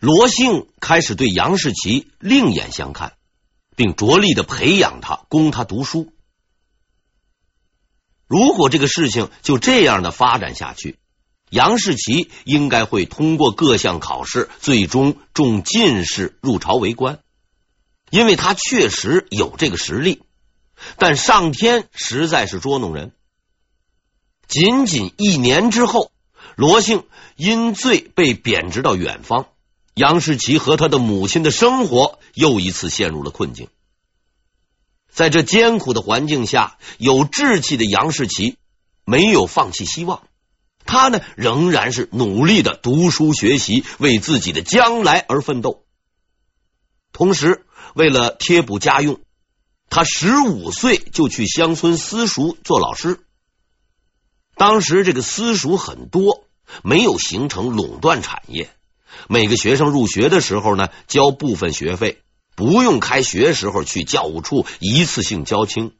罗姓开始对杨士奇另眼相看，并着力的培养他，供他读书。如果这个事情就这样的发展下去，杨士奇应该会通过各项考试，最终中进士，入朝为官，因为他确实有这个实力。但上天实在是捉弄人，仅仅一年之后，罗姓因罪被贬职到远方，杨士奇和他的母亲的生活又一次陷入了困境。在这艰苦的环境下，有志气的杨士奇没有放弃希望，他呢仍然是努力的读书学习，为自己的将来而奋斗。同时，为了贴补家用，他十五岁就去乡村私塾做老师。当时这个私塾很多，没有形成垄断产业，每个学生入学的时候呢，交部分学费。不用开学时候去教务处一次性交清。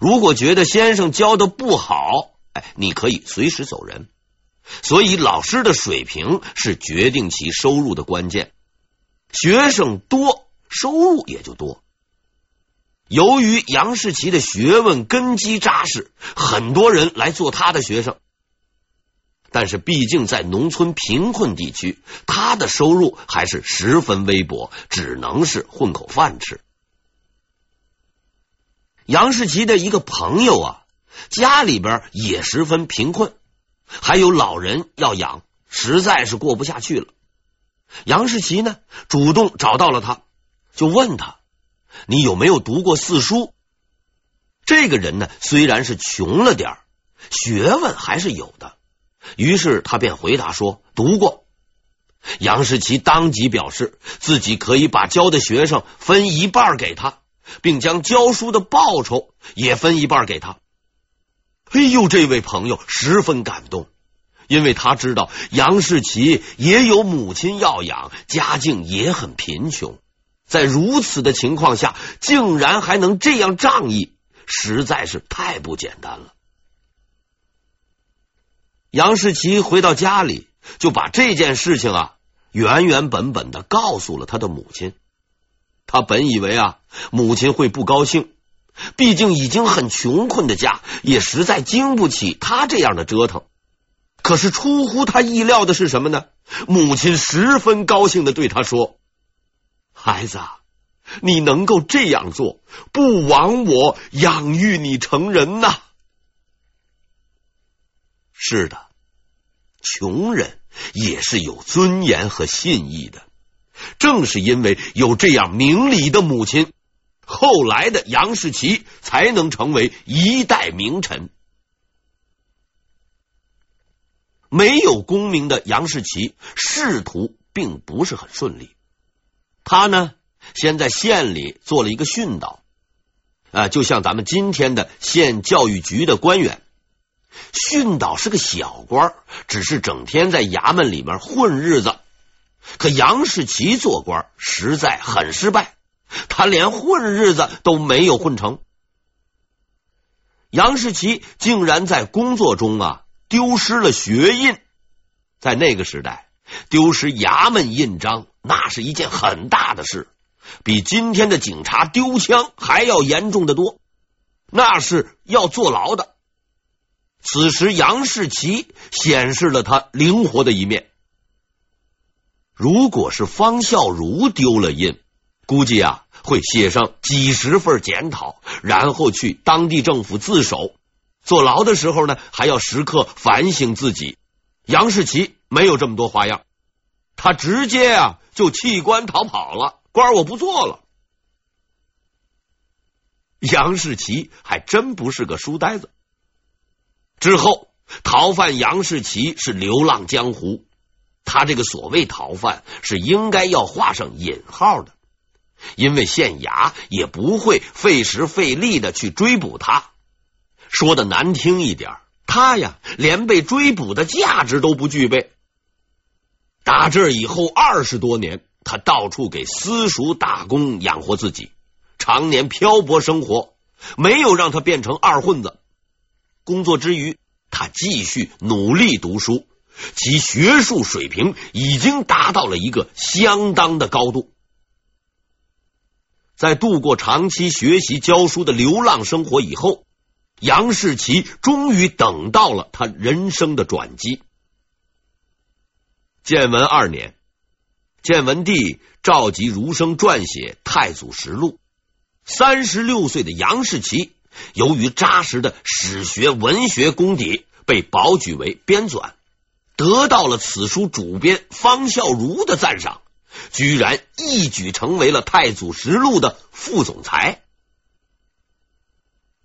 如果觉得先生教的不好，哎，你可以随时走人。所以老师的水平是决定其收入的关键。学生多，收入也就多。由于杨士奇的学问根基扎实，很多人来做他的学生。但是，毕竟在农村贫困地区，他的收入还是十分微薄，只能是混口饭吃。杨士奇的一个朋友啊，家里边也十分贫困，还有老人要养，实在是过不下去了。杨士奇呢，主动找到了他，就问他：“你有没有读过四书？”这个人呢，虽然是穷了点学问还是有的。于是他便回答说：“读过。”杨士奇当即表示自己可以把教的学生分一半给他，并将教书的报酬也分一半给他。哎呦，这位朋友十分感动，因为他知道杨士奇也有母亲要养，家境也很贫穷，在如此的情况下，竟然还能这样仗义，实在是太不简单了。杨士奇回到家里，就把这件事情啊原原本本的告诉了他的母亲。他本以为啊母亲会不高兴，毕竟已经很穷困的家，也实在经不起他这样的折腾。可是出乎他意料的是什么呢？母亲十分高兴的对他说：“孩子，你能够这样做，不枉我养育你成人呐。”是的，穷人也是有尊严和信义的。正是因为有这样明理的母亲，后来的杨士奇才能成为一代名臣。没有功名的杨士奇，仕途并不是很顺利。他呢，先在县里做了一个训导，啊，就像咱们今天的县教育局的官员。训导是个小官，只是整天在衙门里面混日子。可杨士奇做官实在很失败，他连混日子都没有混成。杨士奇竟然在工作中啊丢失了学印。在那个时代，丢失衙门印章那是一件很大的事，比今天的警察丢枪还要严重的多，那是要坐牢的。此时，杨士奇显示了他灵活的一面。如果是方孝孺丢了印，估计啊会写上几十份检讨，然后去当地政府自首。坐牢的时候呢，还要时刻反省自己。杨士奇没有这么多花样，他直接啊就弃官逃跑了，官我不做了。杨士奇还真不是个书呆子。之后，逃犯杨士奇是流浪江湖。他这个所谓逃犯是应该要画上引号的，因为县衙也不会费时费力的去追捕他。说的难听一点，他呀连被追捕的价值都不具备。打这以后二十多年，他到处给私塾打工养活自己，常年漂泊生活，没有让他变成二混子。工作之余，他继续努力读书，其学术水平已经达到了一个相当的高度。在度过长期学习教书的流浪生活以后，杨士奇终于等到了他人生的转机。建文二年，建文帝召集儒生撰写《太祖实录》。三十六岁的杨士奇，由于扎实的史学文学功底，被保举为编纂，得到了此书主编方孝孺的赞赏。居然一举成为了《太祖实录》的副总裁。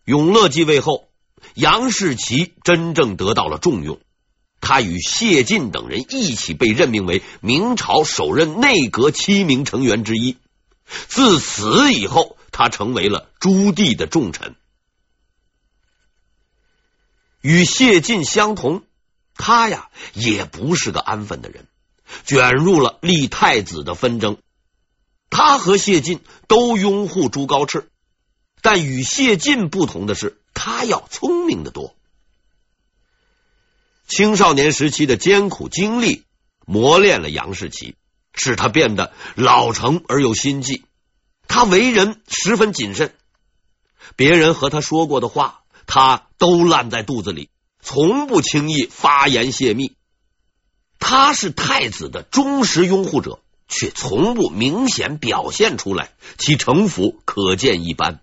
永乐继位后，杨士奇真正得到了重用。他与谢晋等人一起被任命为明朝首任内阁七名成员之一。自此以后，他成为了朱棣的重臣。与谢晋相同，他呀也不是个安分的人。卷入了立太子的纷争，他和谢晋都拥护朱高炽，但与谢晋不同的是，他要聪明的多。青少年时期的艰苦经历磨练了杨士奇，使他变得老成而又心计。他为人十分谨慎，别人和他说过的话，他都烂在肚子里，从不轻易发言泄密。他是太子的忠实拥护者，却从不明显表现出来，其城府可见一斑。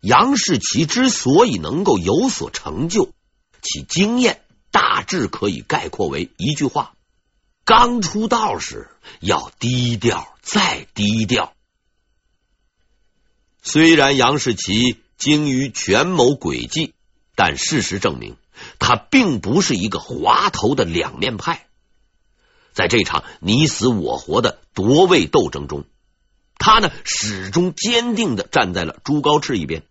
杨士奇之所以能够有所成就，其经验大致可以概括为一句话：刚出道时要低调再低调。虽然杨士奇精于权谋诡计，但事实证明。他并不是一个滑头的两面派，在这场你死我活的夺位斗争中，他呢始终坚定的站在了朱高炽一边，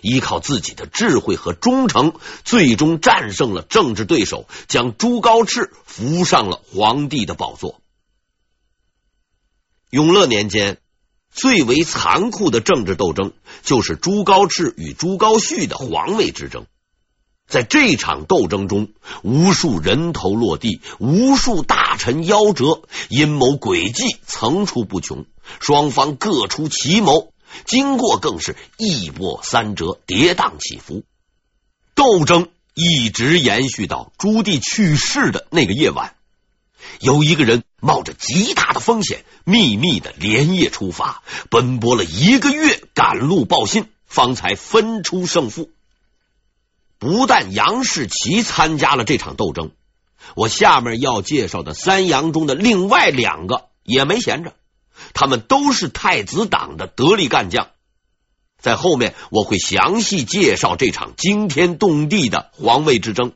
依靠自己的智慧和忠诚，最终战胜了政治对手，将朱高炽扶上了皇帝的宝座。永乐年间，最为残酷的政治斗争就是朱高炽与朱高煦的皇位之争。在这场斗争中，无数人头落地，无数大臣夭折，阴谋诡计层出不穷，双方各出奇谋，经过更是一波三折，跌宕起伏。斗争一直延续到朱棣去世的那个夜晚，有一个人冒着极大的风险，秘密的连夜出发，奔波了一个月，赶路报信，方才分出胜负。不但杨士奇参加了这场斗争，我下面要介绍的三杨中的另外两个也没闲着，他们都是太子党的得力干将。在后面我会详细介绍这场惊天动地的皇位之争。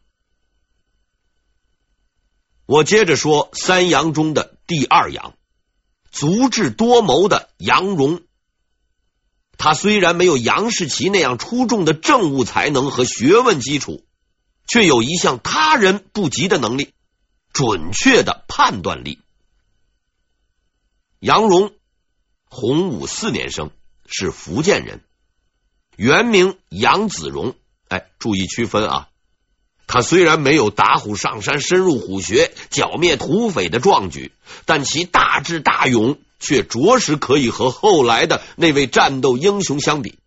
我接着说三杨中的第二杨，足智多谋的杨荣。他虽然没有杨士奇那样出众的政务才能和学问基础，却有一项他人不及的能力——准确的判断力。杨荣，洪武四年生，是福建人，原名杨子荣。哎，注意区分啊！他虽然没有打虎上山、深入虎穴、剿灭土匪的壮举，但其大智大勇。却着实可以和后来的那位战斗英雄相比。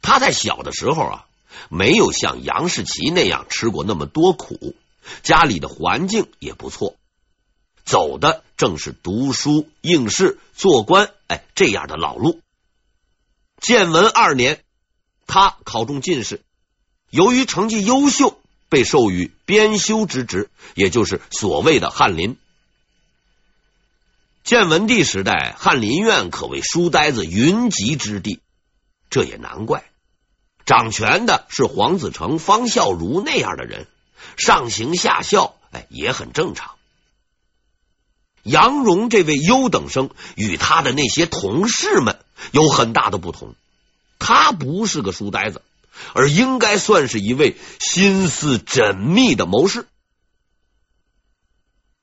他在小的时候啊，没有像杨士奇那样吃过那么多苦，家里的环境也不错，走的正是读书、应试、做官，哎，这样的老路。建文二年，他考中进士，由于成绩优秀，被授予编修之职，也就是所谓的翰林。建文帝时代，翰林院可谓书呆子云集之地，这也难怪。掌权的是黄子成、方孝孺那样的人，上行下效，哎，也很正常。杨荣这位优等生与他的那些同事们有很大的不同，他不是个书呆子，而应该算是一位心思缜密的谋士，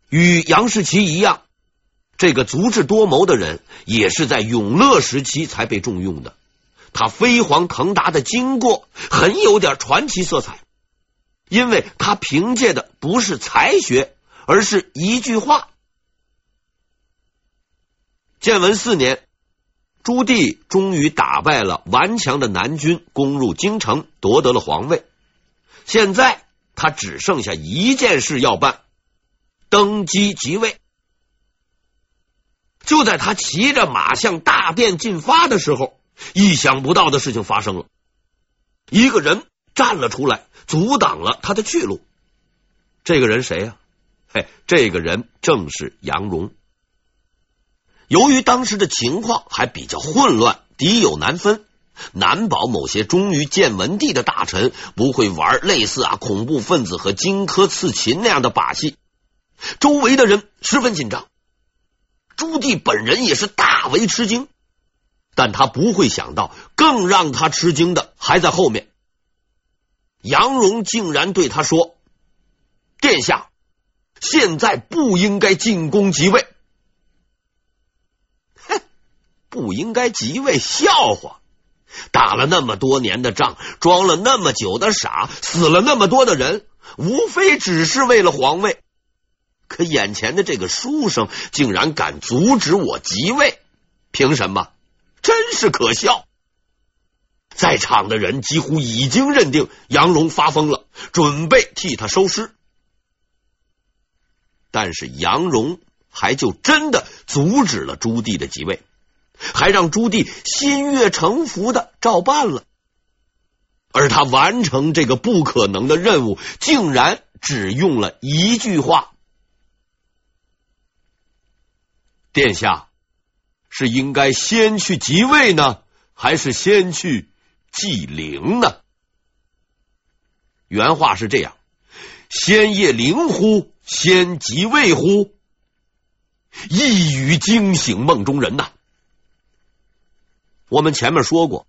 与杨士奇一样。这个足智多谋的人，也是在永乐时期才被重用的。他飞黄腾达的经过很有点传奇色彩，因为他凭借的不是才学，而是一句话。建文四年，朱棣终于打败了顽强的南军，攻入京城，夺得了皇位。现在他只剩下一件事要办：登基即位。就在他骑着马向大殿进发的时候，意想不到的事情发生了，一个人站了出来，阻挡了他的去路。这个人谁呀？嘿，这个人正是杨荣。由于当时的情况还比较混乱，敌友难分，难保某些忠于建文帝的大臣不会玩类似啊恐怖分子和荆轲刺秦那样的把戏。周围的人十分紧张，朱棣本人也是大为吃惊，但他不会想到，更让他吃惊的还在后面。杨荣竟然对他说：“殿下，现在不应该进宫即位。”不应该即位，笑话！打了那么多年的仗，装了那么久的傻，死了那么多的人，无非只是为了皇位。可眼前的这个书生竟然敢阻止我即位，凭什么？真是可笑！在场的人几乎已经认定杨荣发疯了，准备替他收尸。但是杨荣还就真的阻止了朱棣的即位。还让朱棣心悦诚服的照办了，而他完成这个不可能的任务，竟然只用了一句话：“殿下是应该先去即位呢，还是先去祭陵呢？”原话是这样：“先谒灵乎？先即位乎？”一语惊醒梦中人呐！我们前面说过，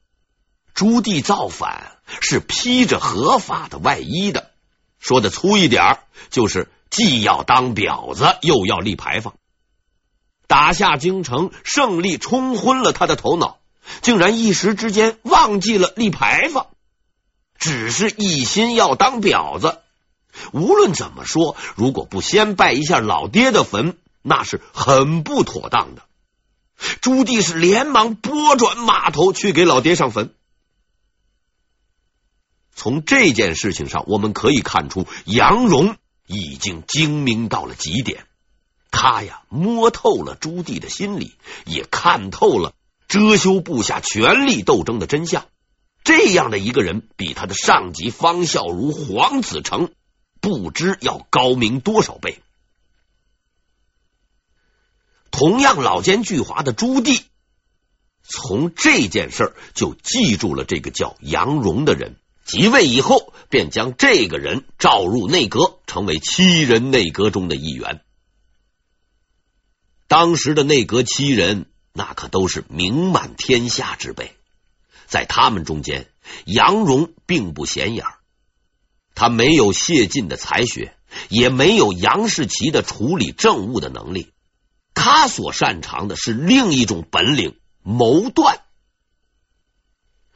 朱棣造反是披着合法的外衣的，说的粗一点，就是既要当婊子，又要立牌坊。打下京城，胜利冲昏了他的头脑，竟然一时之间忘记了立牌坊，只是一心要当婊子。无论怎么说，如果不先拜一下老爹的坟，那是很不妥当的。朱棣是连忙拨转马头去给老爹上坟。从这件事情上，我们可以看出杨荣已经精明到了极点。他呀，摸透了朱棣的心理，也看透了遮羞布下权力斗争的真相。这样的一个人，比他的上级方孝孺、黄子成不知要高明多少倍。同样老奸巨猾的朱棣，从这件事就记住了这个叫杨荣的人。即位以后，便将这个人召入内阁，成为七人内阁中的一员。当时的内阁七人，那可都是名满天下之辈。在他们中间，杨荣并不显眼，他没有谢晋的才学，也没有杨士奇的处理政务的能力。他所擅长的是另一种本领——谋断。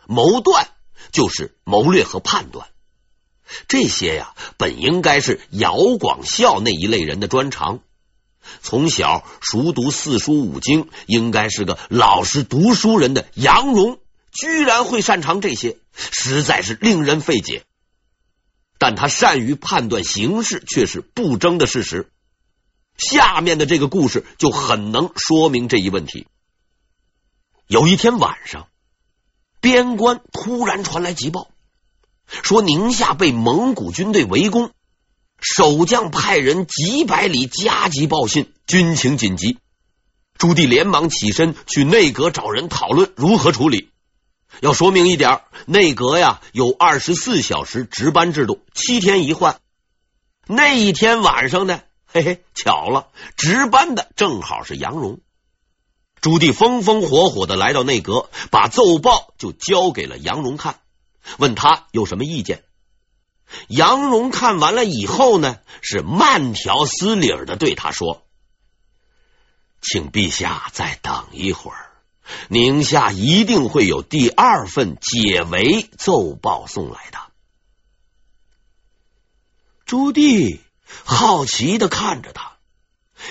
谋断就是谋略和判断，这些呀，本应该是姚广孝那一类人的专长。从小熟读四书五经，应该是个老实读书人的杨荣，居然会擅长这些，实在是令人费解。但他善于判断形势，却是不争的事实。下面的这个故事就很能说明这一问题。有一天晚上，边关突然传来急报，说宁夏被蒙古军队围攻，守将派人几百里加急报信，军情紧急。朱棣连忙起身去内阁找人讨论如何处理。要说明一点，内阁呀有二十四小时值班制度，七天一换。那一天晚上呢？嘿嘿，巧了，值班的正好是杨荣。朱棣风风火火的来到内阁，把奏报就交给了杨荣看，问他有什么意见。杨荣看完了以后呢，是慢条斯理的对他说：“请陛下再等一会儿，宁夏一定会有第二份解围奏报送来的。朱棣好奇的看着他，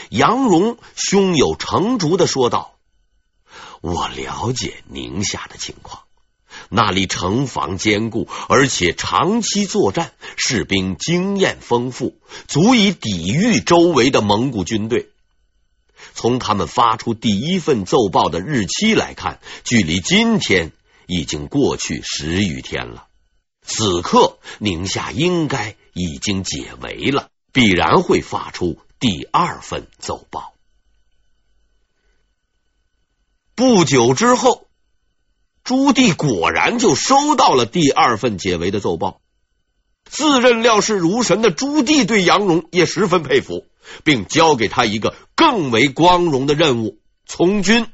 杨荣胸有成竹的说道：“我了解宁夏的情况。”那里城防坚固，而且长期作战，士兵经验丰富，足以抵御周围的蒙古军队。从他们发出第一份奏报的日期来看，距离今天已经过去十余天了。此刻宁夏应该已经解围了，必然会发出第二份奏报。不久之后。朱棣果然就收到了第二份解围的奏报。自认料事如神的朱棣对杨荣也十分佩服，并交给他一个更为光荣的任务——从军。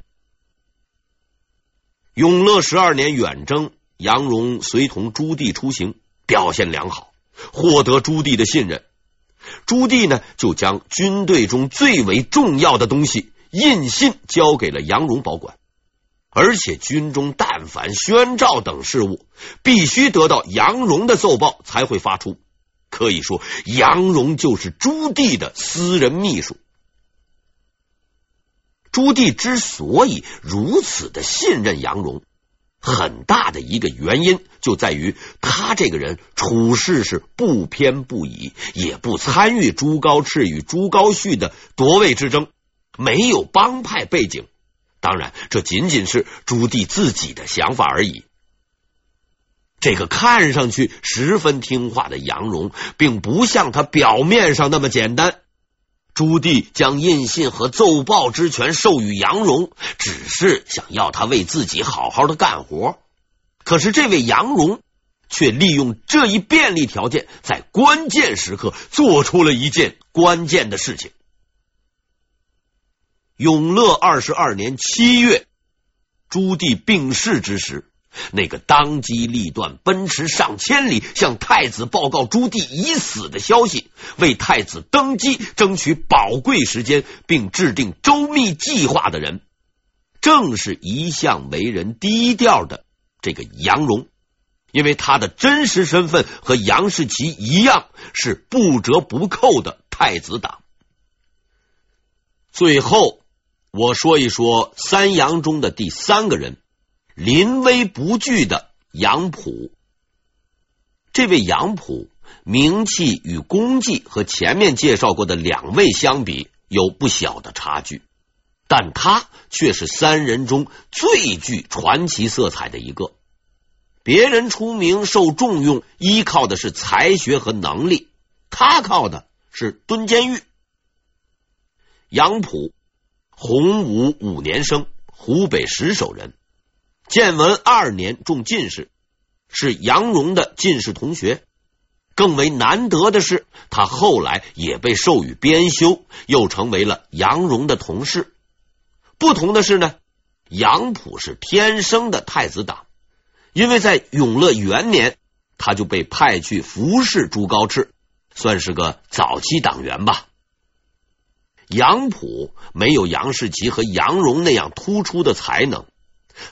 永乐十二年远征，杨荣随同朱棣出行，表现良好，获得朱棣的信任。朱棣呢，就将军队中最为重要的东西——印信交给了杨荣保管。而且军中但凡宣诏等事务，必须得到杨荣的奏报才会发出。可以说，杨荣就是朱棣的私人秘书。朱棣之所以如此的信任杨荣，很大的一个原因就在于他这个人处事是不偏不倚，也不参与朱高炽与朱高煦的夺位之争，没有帮派背景。当然，这仅仅是朱棣自己的想法而已。这个看上去十分听话的杨荣，并不像他表面上那么简单。朱棣将印信和奏报之权授予杨荣，只是想要他为自己好好的干活。可是，这位杨荣却利用这一便利条件，在关键时刻做出了一件关键的事情。永乐二十二年七月，朱棣病逝之时，那个当机立断、奔驰上千里向太子报告朱棣已死的消息，为太子登基争取宝贵时间，并制定周密计划的人，正是一向为人低调的这个杨荣。因为他的真实身份和杨士奇一样，是不折不扣的太子党。最后。我说一说三杨中的第三个人，临危不惧的杨溥。这位杨溥名气与功绩和前面介绍过的两位相比有不小的差距，但他却是三人中最具传奇色彩的一个。别人出名受重用，依靠的是才学和能力，他靠的是蹲监狱。杨溥。洪武五年生，湖北石首人。建文二年中进士，是杨荣的进士同学。更为难得的是，他后来也被授予编修，又成为了杨荣的同事。不同的是呢，杨溥是天生的太子党，因为在永乐元年，他就被派去服侍朱高炽，算是个早期党员吧。杨溥没有杨士奇和杨荣那样突出的才能，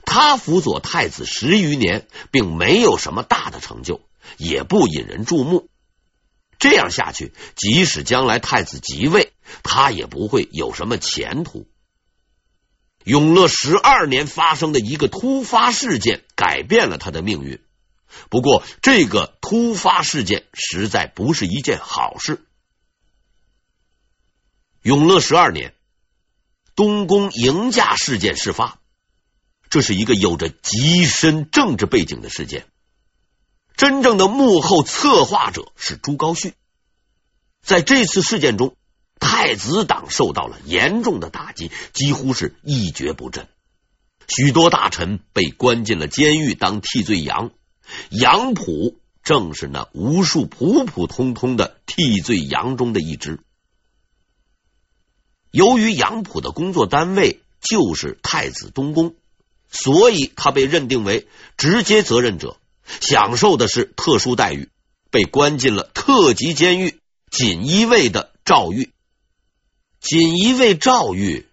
他辅佐太子十余年，并没有什么大的成就，也不引人注目。这样下去，即使将来太子即位，他也不会有什么前途。永乐十二年发生的一个突发事件，改变了他的命运。不过，这个突发事件实在不是一件好事。永乐十二年，东宫迎驾事件事发，这是一个有着极深政治背景的事件。真正的幕后策划者是朱高煦。在这次事件中，太子党受到了严重的打击，几乎是一蹶不振。许多大臣被关进了监狱当替罪羊，杨浦正是那无数普普通通的替罪羊中的一只。由于杨浦的工作单位就是太子东宫，所以他被认定为直接责任者，享受的是特殊待遇，被关进了特级监狱锦衣卫的诏狱。锦衣卫诏狱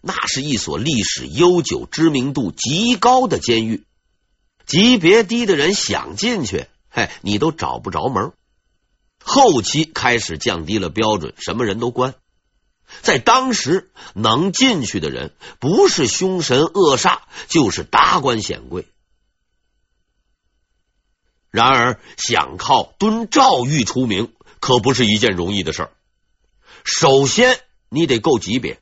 那是一所历史悠久、知名度极高的监狱，级别低的人想进去，嘿，你都找不着门。后期开始降低了标准，什么人都关。在当时，能进去的人不是凶神恶煞，就是达官显贵。然而，想靠蹲诏狱出名，可不是一件容易的事儿。首先，你得够级别；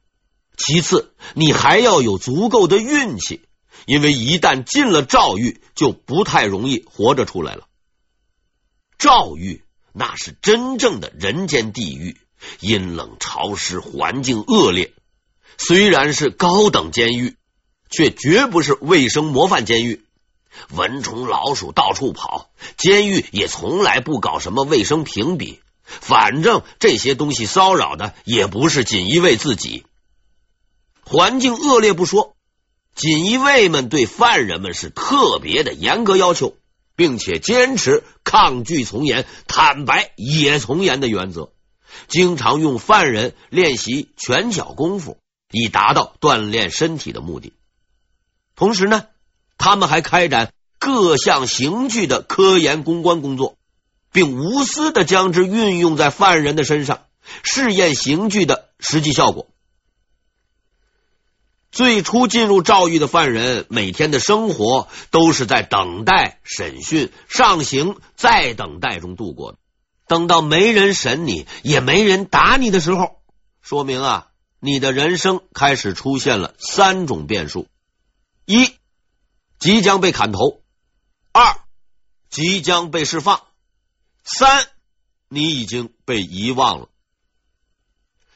其次，你还要有足够的运气，因为一旦进了诏狱，就不太容易活着出来了。诏狱那是真正的人间地狱，阴冷潮湿，环境恶劣。虽然是高等监狱，却绝不是卫生模范监狱。蚊虫老鼠到处跑，监狱也从来不搞什么卫生评比。反正这些东西骚扰的也不是锦衣卫自己。环境恶劣不说，锦衣卫们对犯人们是特别的严格要求，并且坚持抗拒从严、坦白也从严的原则，经常用犯人练习拳脚功夫，以达到锻炼身体的目的。同时呢，他们还开展各项刑具的科研攻关工作，并无私的将之运用在犯人的身上，试验刑具的实际效果。最初进入诏狱的犯人，每天的生活都是在等待审讯、上刑、再等待中度过的。等到没人审你，也没人打你的时候，说明啊，你的人生开始出现了三种变数：一。即将被砍头，二即将被释放，三你已经被遗忘了。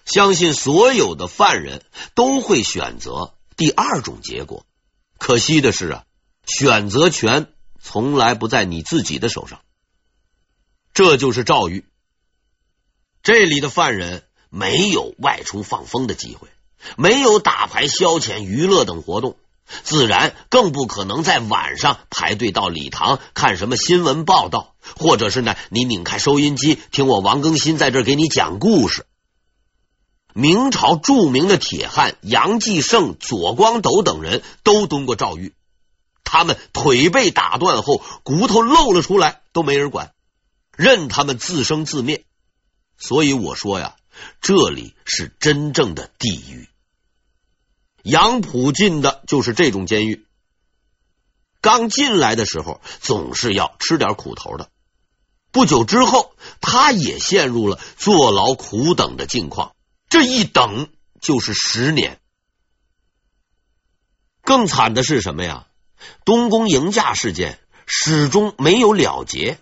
相信所有的犯人都会选择第二种结果。可惜的是啊，选择权从来不在你自己的手上。这就是诏狱，这里的犯人没有外出放风的机会，没有打牌、消遣、娱乐等活动。自然更不可能在晚上排队到礼堂看什么新闻报道，或者是呢，你拧开收音机听我王更新在这给你讲故事。明朝著名的铁汉杨继盛、左光斗等人都蹲过诏狱，他们腿被打断后，骨头露了出来都没人管，任他们自生自灭。所以我说呀，这里是真正的地狱。杨浦进的就是这种监狱。刚进来的时候，总是要吃点苦头的。不久之后，他也陷入了坐牢苦等的境况。这一等就是十年。更惨的是什么呀？东宫迎驾事件始终没有了结。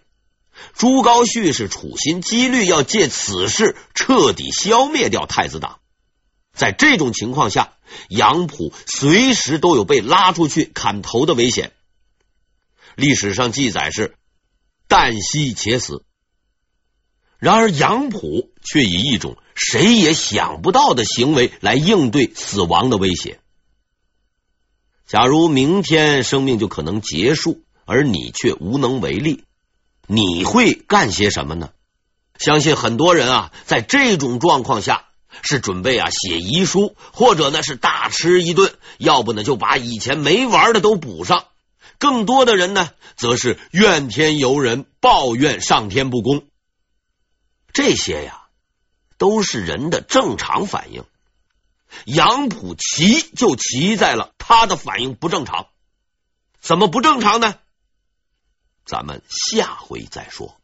朱高煦是处心积虑要借此事彻底消灭掉太子党。在这种情况下，杨浦随时都有被拉出去砍头的危险。历史上记载是旦夕且死，然而杨浦却以一种谁也想不到的行为来应对死亡的威胁。假如明天生命就可能结束，而你却无能为力，你会干些什么呢？相信很多人啊，在这种状况下。是准备啊写遗书，或者呢是大吃一顿，要不呢就把以前没玩的都补上。更多的人呢，则是怨天尤人，抱怨上天不公。这些呀，都是人的正常反应。杨浦奇就奇在了他的反应不正常。怎么不正常呢？咱们下回再说。